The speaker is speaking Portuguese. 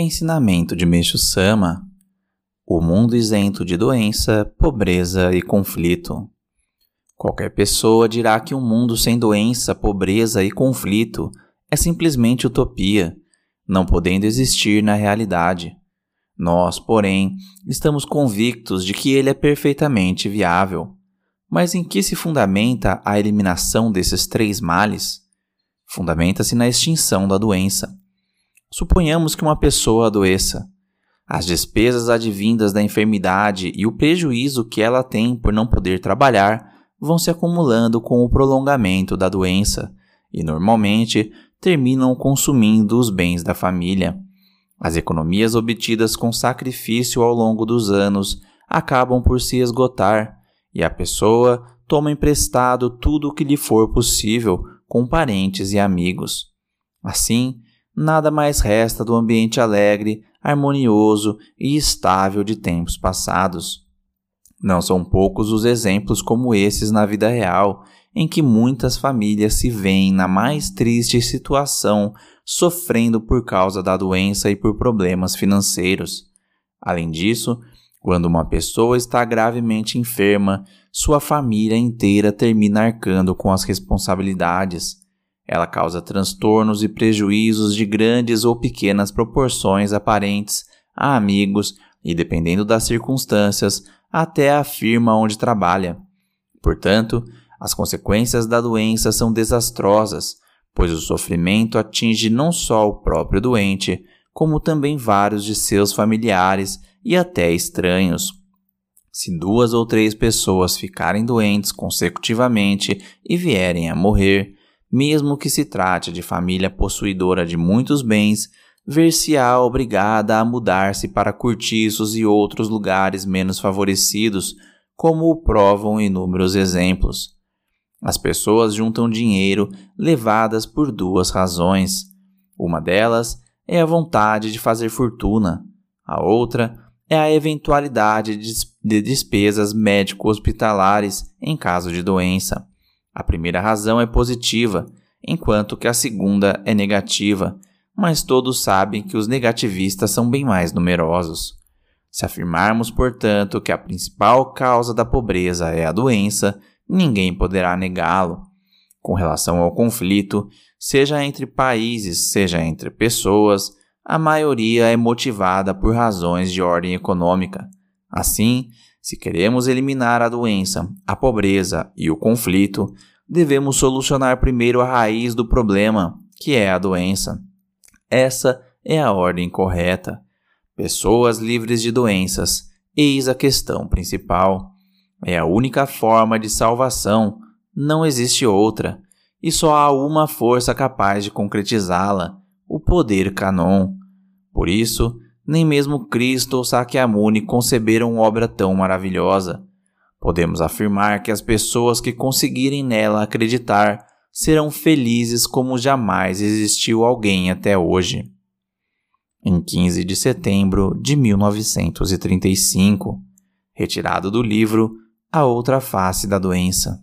Ensinamento de Meixo Sama: O mundo isento de doença, pobreza e conflito. Qualquer pessoa dirá que um mundo sem doença, pobreza e conflito é simplesmente utopia, não podendo existir na realidade. Nós, porém, estamos convictos de que ele é perfeitamente viável. Mas em que se fundamenta a eliminação desses três males? Fundamenta-se na extinção da doença. Suponhamos que uma pessoa adoeça. As despesas advindas da enfermidade e o prejuízo que ela tem por não poder trabalhar vão se acumulando com o prolongamento da doença e normalmente terminam consumindo os bens da família. As economias obtidas com sacrifício ao longo dos anos acabam por se esgotar e a pessoa toma emprestado tudo o que lhe for possível com parentes e amigos. Assim, nada mais resta do ambiente alegre, harmonioso e estável de tempos passados. Não são poucos os exemplos como esses na vida real, em que muitas famílias se veem na mais triste situação, sofrendo por causa da doença e por problemas financeiros. Além disso, quando uma pessoa está gravemente enferma, sua família inteira termina arcando com as responsabilidades. Ela causa transtornos e prejuízos de grandes ou pequenas proporções a parentes, a amigos e, dependendo das circunstâncias, até a firma onde trabalha. Portanto, as consequências da doença são desastrosas, pois o sofrimento atinge não só o próprio doente, como também vários de seus familiares e até estranhos. Se duas ou três pessoas ficarem doentes consecutivamente e vierem a morrer, mesmo que se trate de família possuidora de muitos bens, ver-se-á obrigada a mudar-se para cortiços e outros lugares menos favorecidos, como o provam inúmeros exemplos. As pessoas juntam dinheiro levadas por duas razões. Uma delas é a vontade de fazer fortuna, a outra é a eventualidade de despesas médico-hospitalares em caso de doença. A primeira razão é positiva, enquanto que a segunda é negativa, mas todos sabem que os negativistas são bem mais numerosos. Se afirmarmos, portanto, que a principal causa da pobreza é a doença, ninguém poderá negá-lo. Com relação ao conflito, seja entre países, seja entre pessoas, a maioria é motivada por razões de ordem econômica. Assim, se queremos eliminar a doença, a pobreza e o conflito, devemos solucionar primeiro a raiz do problema, que é a doença. Essa é a ordem correta. Pessoas livres de doenças, eis a questão principal. É a única forma de salvação, não existe outra, e só há uma força capaz de concretizá-la: o poder canon. Por isso, nem mesmo Cristo ou Sakyamuni conceberam obra tão maravilhosa. Podemos afirmar que as pessoas que conseguirem nela acreditar serão felizes como jamais existiu alguém até hoje. Em 15 de setembro de 1935, retirado do livro A Outra Face da Doença.